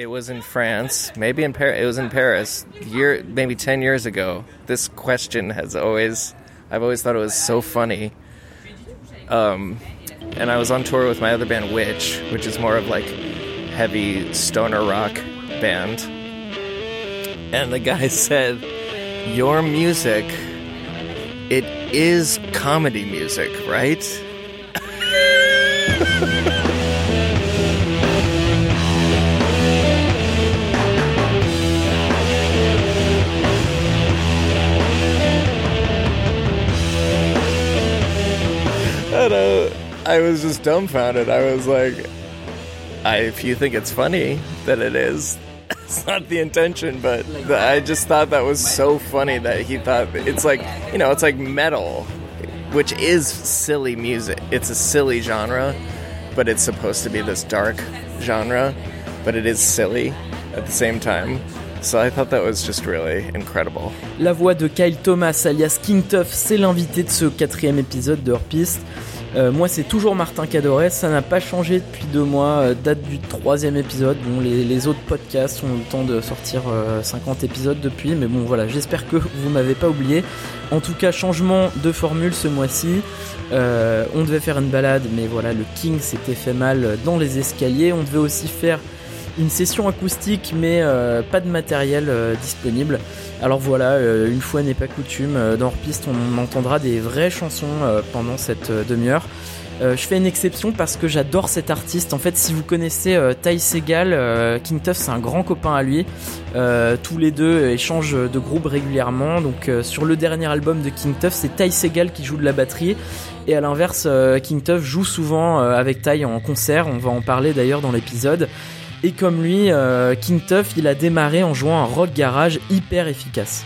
It was in France, maybe in Paris. It was in Paris, year maybe ten years ago. This question has always, I've always thought it was so funny. Um, and I was on tour with my other band, Witch, which is more of like heavy stoner rock band. And the guy said, "Your music, it is comedy music, right?" I was just dumbfounded. I was like, I, if you think it's funny, then it is. It's not the intention, but the, I just thought that was so funny that he thought it's like, you know, it's like metal, which is silly music. It's a silly genre, but it's supposed to be this dark genre, but it is silly at the same time. So I thought that was just really incredible. La voix de Kyle Thomas alias King Tuff, c'est l'invité de ce quatrième épisode de Hors-Piste. Euh, moi, c'est toujours Martin Cadoret. Ça n'a pas changé depuis deux mois. Euh, date du troisième épisode. Bon, les, autres podcasts ont le temps de sortir euh, 50 épisodes depuis. Mais bon, voilà, j'espère que vous m'avez pas oublié. En tout cas, changement de formule ce mois-ci. Euh, on devait faire une balade, mais voilà, le King s'était fait mal dans les escaliers. On devait aussi faire une session acoustique, mais euh, pas de matériel euh, disponible. Alors voilà, euh, une fois n'est pas coutume, dans Hors-Piste, on entendra des vraies chansons pendant cette demi-heure. je fais une exception parce que j'adore cet artiste. En fait, si vous connaissez Ty Segal, King Tuff, c'est un grand copain à lui. tous les deux échangent de groupe régulièrement. Donc, sur le dernier album de King Tuff, c'est Ty Segal qui joue de la batterie. Et à l'inverse, King Tuff joue souvent avec Ty en concert. On va en parler d'ailleurs dans l'épisode. Et comme lui, euh, King Tuff, il a démarré en jouant un rock garage hyper efficace.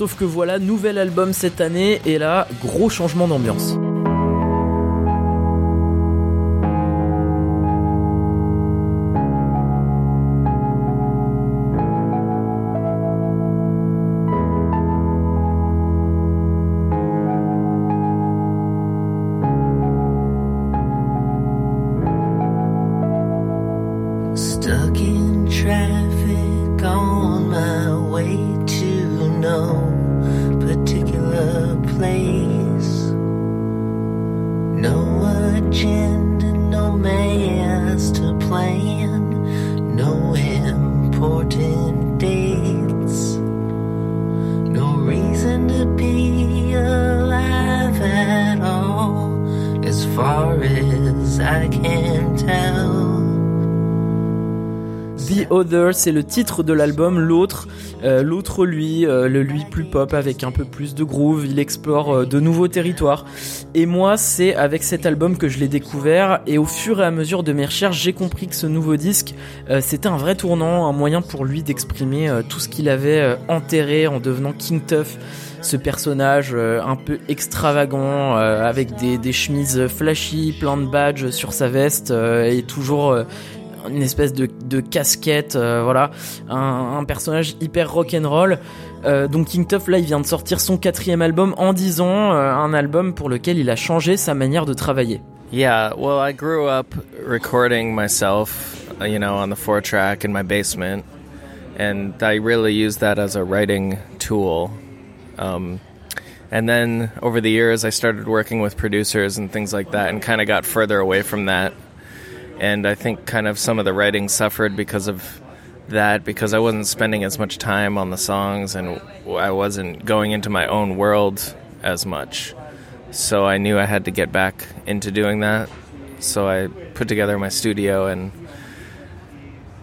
Sauf que voilà, nouvel album cette année et là, gros changement d'ambiance. C'est le titre de l'album. L'autre, euh, l'autre lui, euh, le lui plus pop avec un peu plus de groove. Il explore euh, de nouveaux territoires. Et moi, c'est avec cet album que je l'ai découvert. Et au fur et à mesure de mes recherches, j'ai compris que ce nouveau disque, c'était un vrai tournant, un moyen pour lui d'exprimer tout ce qu'il avait enterré en devenant King Tuff ce personnage un peu extravagant avec des, chemises flashy, plein de badges sur sa veste et toujours une espèce de, de casquette, euh, voilà, un, un, personnage hyper rock'n'roll. Euh, donc King Tuff là, il vient de sortir son quatrième album en 10 ans, euh, un album pour lequel il a changé sa manière de travailler. Yeah, well, I grew up recording myself, uh, you know, on the four track in my basement, and I really used that as a writing tool. Um, and then over the years, I started working with producers and things like that, and kind of got further away from that. And I think kind of some of the writing suffered because of that because I wasn't spending as much time on the songs and I wasn't going into my own world as much. So I knew I had to get back into doing that. So I put together my studio and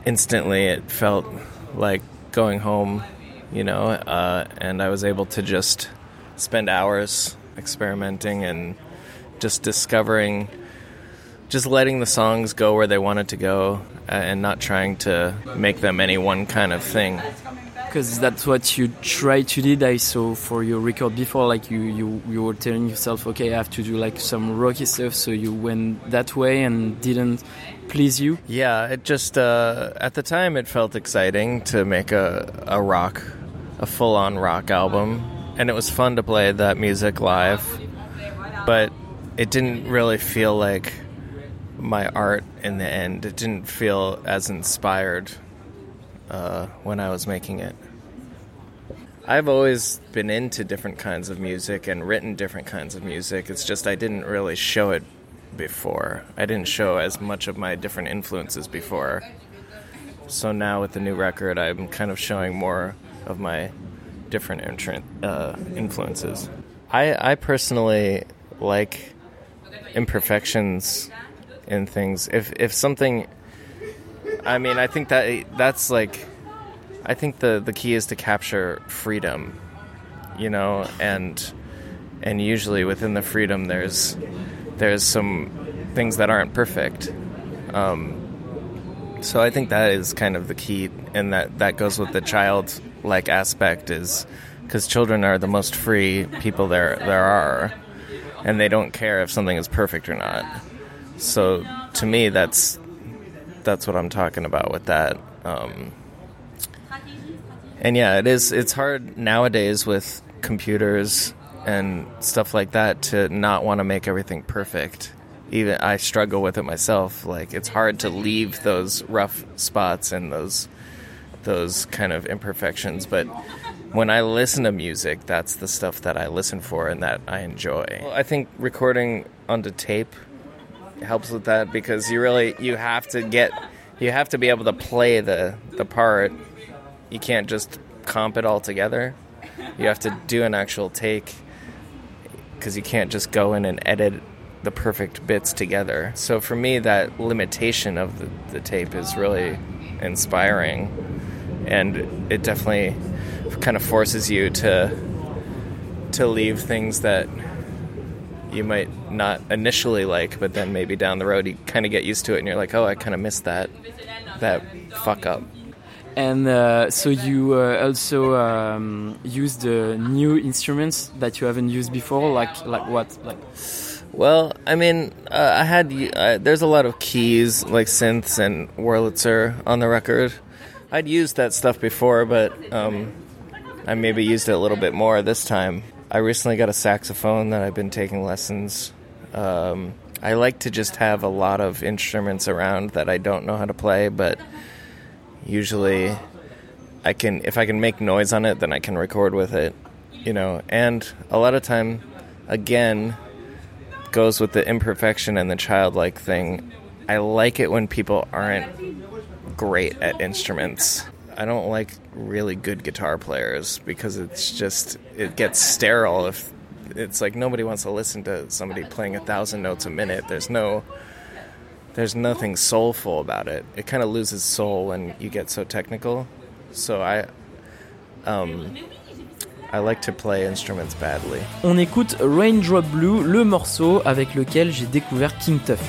instantly it felt like going home, you know, uh, and I was able to just spend hours experimenting and just discovering just letting the songs go where they wanted to go uh, and not trying to make them any one kind of thing. because that's what you try to did. I saw for your record before, like you, you, you were telling yourself, okay, I have to do like some rocky stuff. So you went that way and didn't please you. Yeah, it just uh, at the time it felt exciting to make a a rock, a full on rock album, and it was fun to play that music live. But it didn't really feel like my art in the end. It didn't feel as inspired uh, when I was making it. I've always been into different kinds of music and written different kinds of music. It's just I didn't really show it before. I didn't show as much of my different influences before. So now with the new record, I'm kind of showing more of my different uh, influences. I, I personally like imperfections in things. If if something, I mean, I think that that's like, I think the the key is to capture freedom, you know, and and usually within the freedom there's there's some things that aren't perfect. Um, so I think that is kind of the key, and that that goes with the child-like aspect is because children are the most free people there there are, and they don't care if something is perfect or not. So to me, that's that's what I'm talking about with that. Um, and yeah, it is. It's hard nowadays with computers and stuff like that to not want to make everything perfect. Even I struggle with it myself. Like it's hard to leave those rough spots and those those kind of imperfections, but when I listen to music, that's the stuff that I listen for and that I enjoy. Well, I think recording onto tape helps with that because you really you have to get you have to be able to play the the part. You can't just comp it all together. You have to do an actual take because you can't just go in and edit the perfect bits together. So for me, that limitation of the, the tape is really inspiring, and it definitely kind of forces you to to leave things that you might not initially like, but then maybe down the road you kind of get used to it, and you're like, oh, I kind of missed that that fuck up. And uh, so you uh, also um, use the new instruments that you haven't used before, like like what, like. Well, I mean, uh, I had uh, there's a lot of keys like synths and Wurlitzer on the record. I'd used that stuff before, but um, I maybe used it a little bit more this time. I recently got a saxophone that I've been taking lessons. Um, I like to just have a lot of instruments around that I don't know how to play, but usually I can if I can make noise on it, then I can record with it, you know. And a lot of time, again, goes with the imperfection and the childlike thing. I like it when people aren't great at instruments. I don't like really good guitar players because it's just it gets sterile if it's like nobody wants to listen to somebody playing a thousand notes a minute. There's no there's nothing soulful about it. It kind of loses soul when you get so technical. So I um, I like to play instruments badly. On écoute Raindrop Blue, le morceau avec lequel j'ai découvert King Tuff.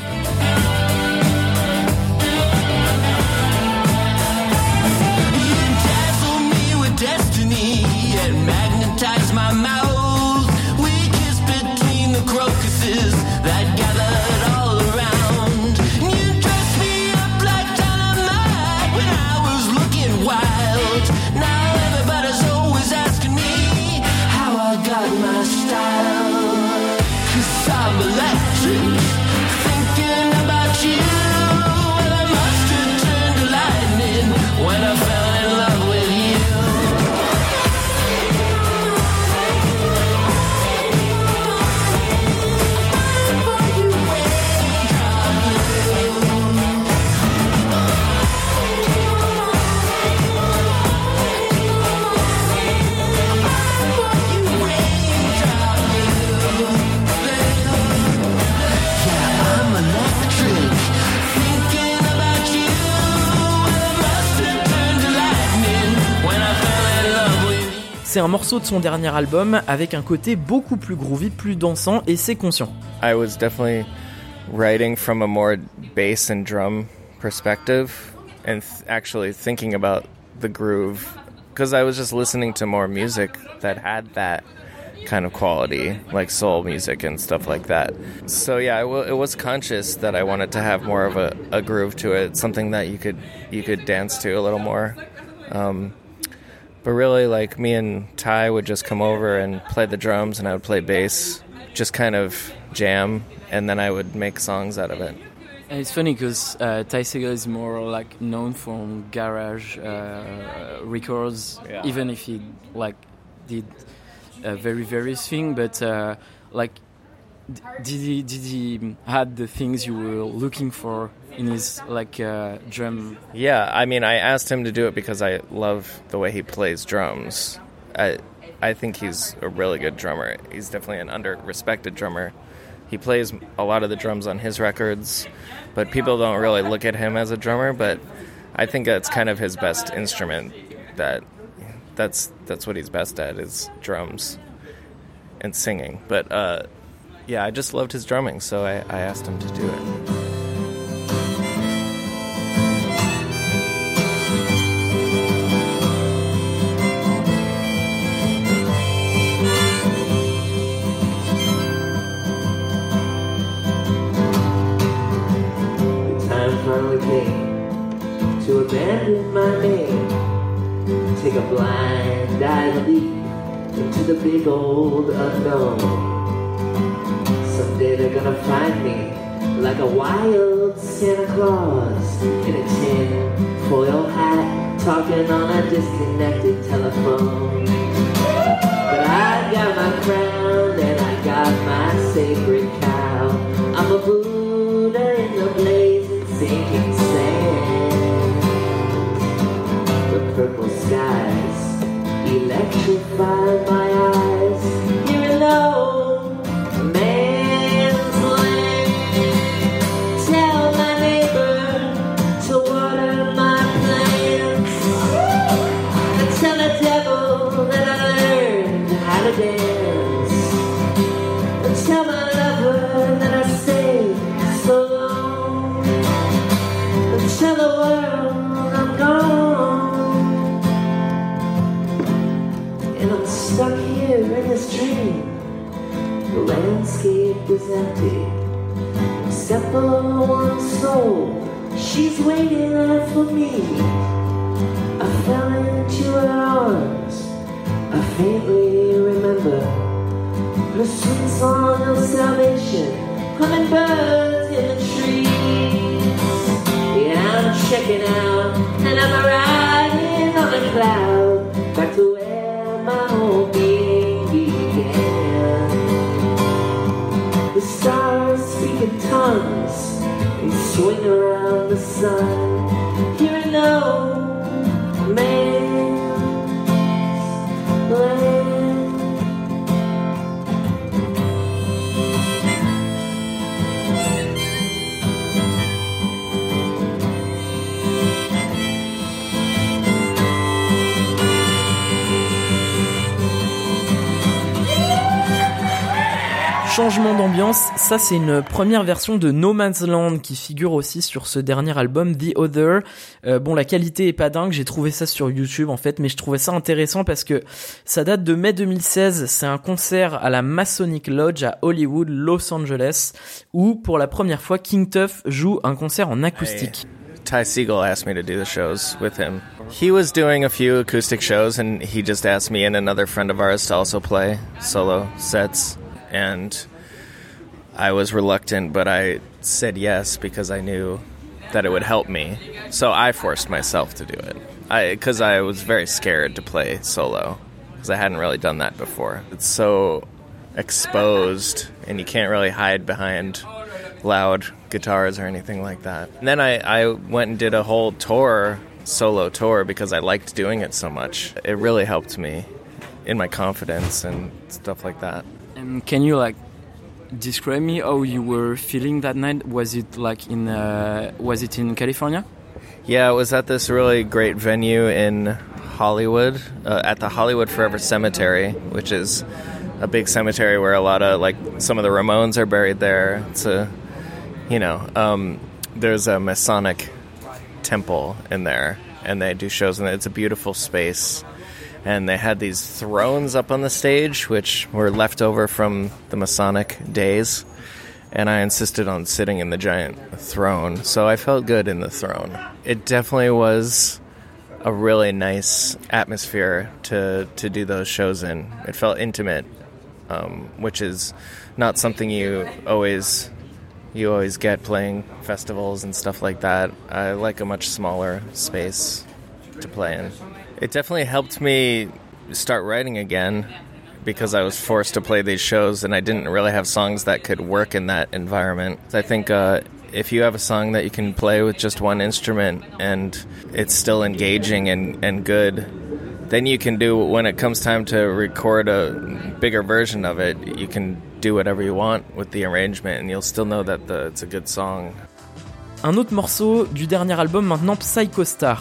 C'est un morceau de son dernier album avec un côté beaucoup plus groovy, plus dansant et c'est conscient. I was definitely writing from a more bass and drum perspective and th actually thinking about the groove because I was just listening to more music that had that kind of quality, like soul music and stuff like that. So yeah, it, was conscious that I wanted to have more of a, a, groove to it, something that you could you could dance to a little more. Um, but really, like me and Ty would just come over and play the drums, and I would play bass, just kind of jam, and then I would make songs out of it. It's funny because uh, Ty Segall is more like known from garage uh, records, yeah. even if he like did a very various thing. But uh, like, did he did he had the things you were looking for in his like uh, drum? Yeah, I mean, I asked him to do it because I love the way he plays drums. I I think he's a really good drummer. He's definitely an under respected drummer. He plays a lot of the drums on his records but people don't really look at him as a drummer. But I think that's kind of his best instrument. That that's that's what he's best at is drums and singing. But uh, yeah, I just loved his drumming, so I, I asked him to do it. To abandon my name. Take a blind dive leap into the big old unknown. They're gonna find me like a wild Santa Claus in a tin foil hat, talking on a disconnected telephone. But I got my crown and I got my sacred cow. I'm a Buddha in the blazing sinking sand. The purple skies electrify my swing around the sun. Here and now, Changement d'ambiance, ça c'est une première version de No Man's Land qui figure aussi sur ce dernier album The Other. Euh, bon, la qualité est pas dingue, j'ai trouvé ça sur YouTube en fait, mais je trouvais ça intéressant parce que ça date de mai 2016. C'est un concert à la Masonic Lodge à Hollywood, Los Angeles, où pour la première fois King Tuff joue un concert en acoustique. Ty Siegel asked me to do the shows with him. He was doing a few acoustic shows, and he just asked me and another friend of ours to also play solo sets. And I was reluctant, but I said yes because I knew that it would help me. So I forced myself to do it. I because I was very scared to play solo because I hadn't really done that before. It's so exposed, and you can't really hide behind loud guitars or anything like that. And then I, I went and did a whole tour, solo tour, because I liked doing it so much. It really helped me in my confidence and stuff like that. And can you like describe me how you were feeling that night? Was it like in uh, was it in California? Yeah, it was at this really great venue in Hollywood, uh, at the Hollywood Forever Cemetery, which is a big cemetery where a lot of like some of the Ramones are buried there. It's a, you know, um, there's a Masonic temple in there, and they do shows, and it's a beautiful space and they had these thrones up on the stage, which were left over from the Masonic days. And I insisted on sitting in the giant throne, so I felt good in the throne. It definitely was a really nice atmosphere to to do those shows in. It felt intimate, um, which is not something you always you always get playing festivals and stuff like that. I like a much smaller space to play in. It definitely helped me start writing again because I was forced to play these shows and I didn't really have songs that could work in that environment. I think uh, if you have a song that you can play with just one instrument and it's still engaging and, and good, then you can do when it comes time to record a bigger version of it, you can do whatever you want with the arrangement and you'll still know that the, it's a good song. Un autre morceau du dernier album maintenant, Psycho Star.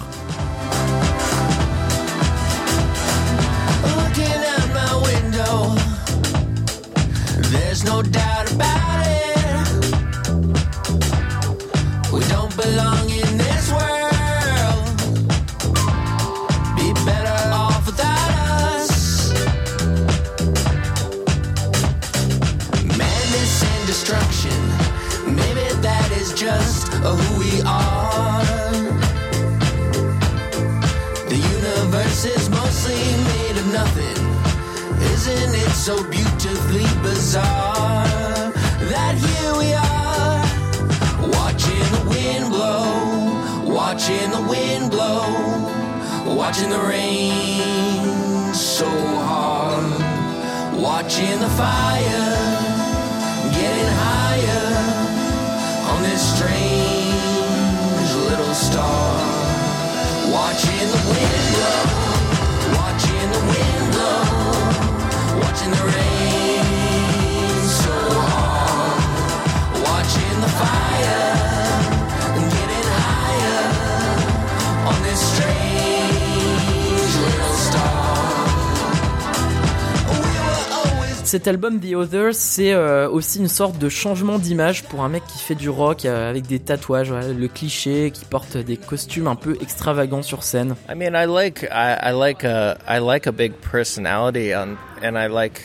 Cet album The Others, c'est euh, aussi une sorte de changement d'image pour un mec qui fait du rock euh, avec des tatouages, voilà, le cliché, qui porte des costumes un peu extravagants sur scène. I mean, I like I, I like a I like a big personality on, and I like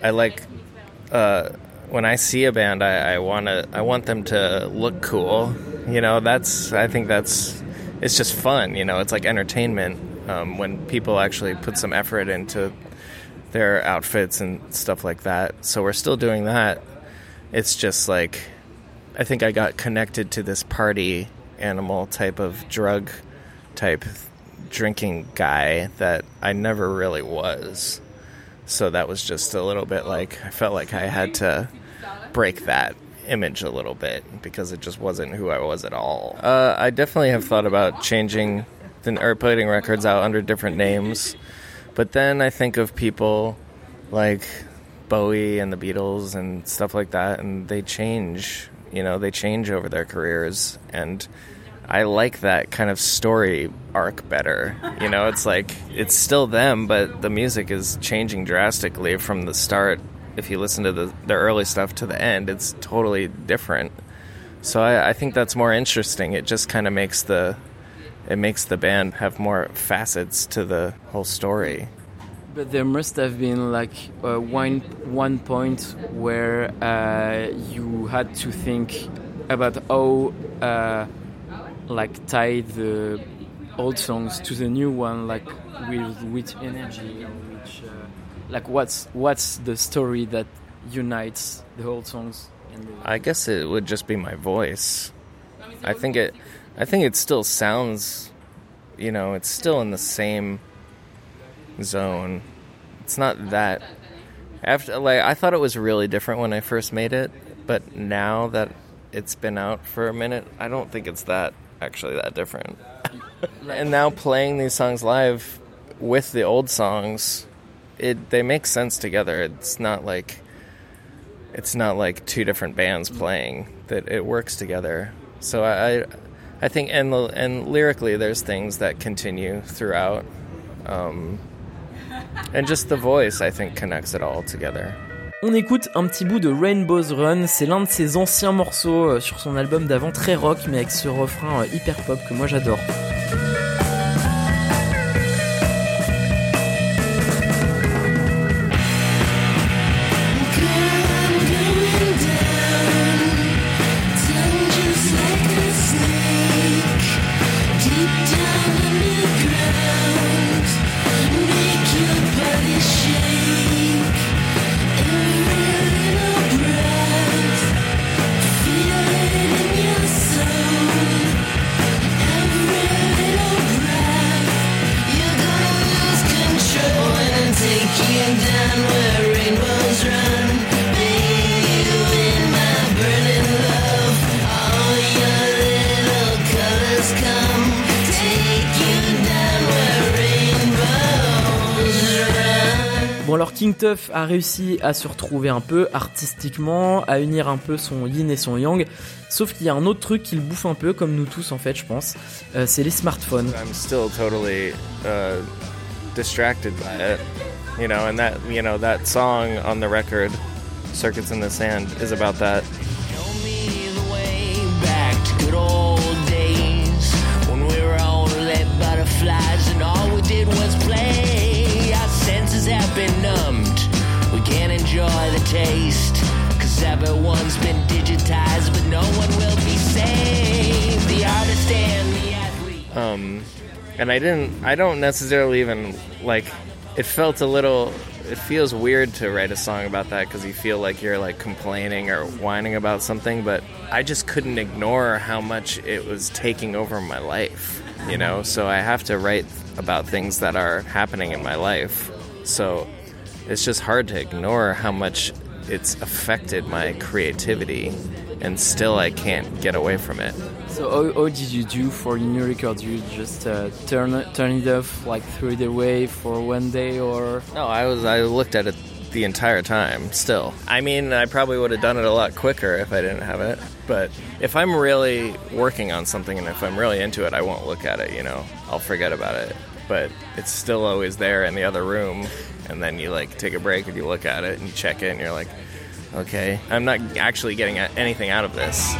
I like uh, when I see a band, I, I want I want them to look cool. You know, that's I think that's it's just fun. You know, it's like entertainment um, when people actually put some effort into their outfits and stuff like that. So we're still doing that. It's just like I think I got connected to this party animal type of drug type drinking guy that I never really was. So that was just a little bit like I felt like I had to break that image a little bit because it just wasn't who I was at all. Uh, I definitely have thought about changing the, or putting records out under different names, but then I think of people like Bowie and the Beatles and stuff like that, and they change. You know, they change over their careers, and I like that kind of story arc better. You know, it's like it's still them, but the music is changing drastically from the start. If you listen to the, the early stuff to the end, it's totally different. So I, I think that's more interesting. It just kind of makes the it makes the band have more facets to the whole story. But there must have been like uh, one one point where uh, you had to think about how uh, like tie the old songs to the new one, like with which energy, which uh, like what's what's the story that unites the old songs. And the, I guess it would just be my voice. I think it I think it still sounds you know, it's still in the same zone. It's not that after like I thought it was really different when I first made it, but now that it's been out for a minute, I don't think it's that actually that different. and now playing these songs live with the old songs, it they make sense together. It's not like it's not like two different bands playing that it works together. So I, I, I think and and lyrically, there's things that continue throughout, um, and just the voice I think connects it all together. On écoute un petit bout de Rainbow's Run, c'est l'un de ses anciens morceaux euh, sur son album d'avant, très rock, mais avec ce refrain euh, hyper pop que moi j'adore. Tuff a réussi à se retrouver un peu artistiquement, à unir un peu son yin et son yang. Sauf qu'il y a un autre truc qui le bouffe un peu, comme nous tous en fait, je pense. Euh, c'est les smartphones. I'm still totally uh, distracted by it, you know. And that, you know, that song on the record, "Circuits in the Sand," is about that. Show me the way back to good old days when we were all led butterflies and all we did was have been numbed. We can't enjoy the taste. Cause everyone's been digitized, but no one will be saved. The artist and the athlete. um, and I didn't. I don't necessarily even like. It felt a little. It feels weird to write a song about that because you feel like you're like complaining or whining about something, but I just couldn't ignore how much it was taking over my life. You know, so I have to write about things that are happening in my life. So it's just hard to ignore how much it's affected my creativity, and still I can't get away from it. So how, how did you do for your new record? You just uh, turn turn it off, like throw it away for one day, or No, I was I looked at it the entire time still. I mean, I probably would have done it a lot quicker if I didn't have it. But if I'm really working on something and if I'm really into it, I won't look at it, you know. I'll forget about it. But it's still always there in the other room and then you like take a break and you look at it and you check it and you're like, "Okay, I'm not actually getting anything out of this."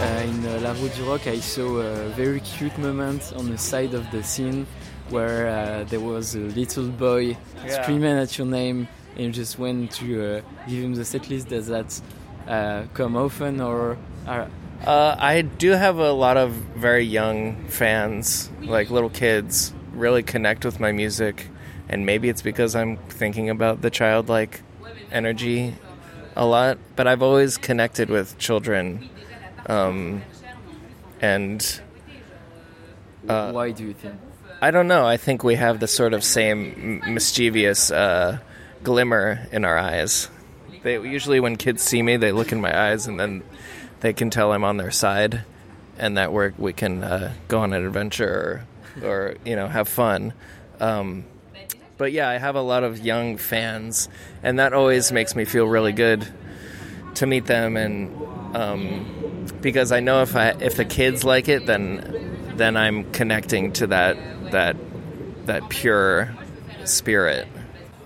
uh, in La Route du Rock, I saw a very cute moment on the side of the scene where uh, there was a little boy Yeah. screaming at your name, and you just went to uh, give him the set list. Does that uh, come often, or uh, Uh, I do have a lot of very young fans, like little kids, really connect with my music, and maybe it's because I'm thinking about the childlike energy a lot. But I've always connected with children, um, and Uh, why do you think? I don't know. I think we have the sort of same mischievous uh, glimmer in our eyes. They usually, when kids see me, they look in my eyes, and then they can tell I'm on their side, and that we're, we can uh, go on an adventure or, or you know have fun. Um, but yeah, I have a lot of young fans, and that always makes me feel really good to meet them, and um, because I know if I if the kids like it, then then I'm connecting to that that that pure spirit.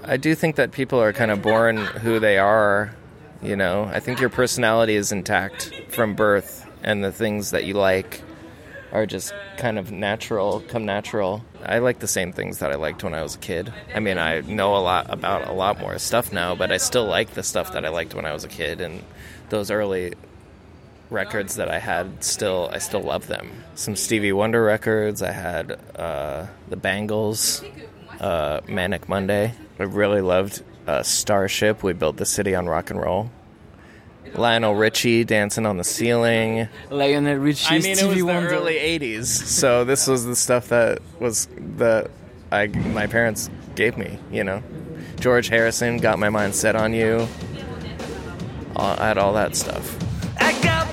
I do think that people are kind of born who they are. You know, I think your personality is intact from birth, and the things that you like are just kind of natural, come natural. I like the same things that I liked when I was a kid. I mean, I know a lot about a lot more stuff now, but I still like the stuff that I liked when I was a kid, and those early records that I had still I still love them. Some Stevie Wonder records. I had uh, the Bangles, uh, Manic Monday. I really loved uh, Starship. We built the city on rock and roll. Lionel Richie dancing on the ceiling. Lionel Richie, I mean, it was the Wonder. early '80s, so this was the stuff that was that I my parents gave me. You know, George Harrison got my mind set on you. I had all that stuff.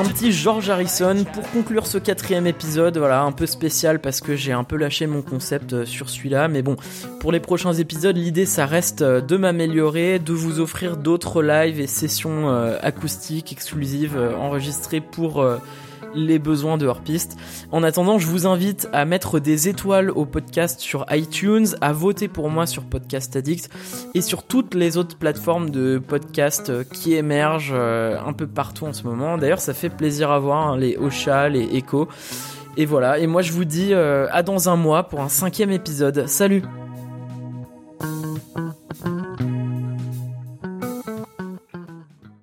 Un petit George Harrison pour conclure ce quatrième épisode, voilà, un peu spécial parce que j'ai un peu lâché mon concept euh, sur celui-là, mais bon, pour les prochains épisodes, l'idée ça reste euh, de m'améliorer, de vous offrir d'autres lives et sessions euh, acoustiques exclusives enregistrées pour les besoins de Hors-Piste. En attendant, je vous invite à mettre des étoiles au podcast sur iTunes, à voter pour moi sur Podcast Addict et sur toutes les autres plateformes de podcast euh, qui émergent euh, un peu partout en ce moment. D'ailleurs, ça fait plaisir à voir hein, les Ocha, les Echo. Et voilà, et moi je vous dis euh, à dans un mois pour un cinquième épisode. Salut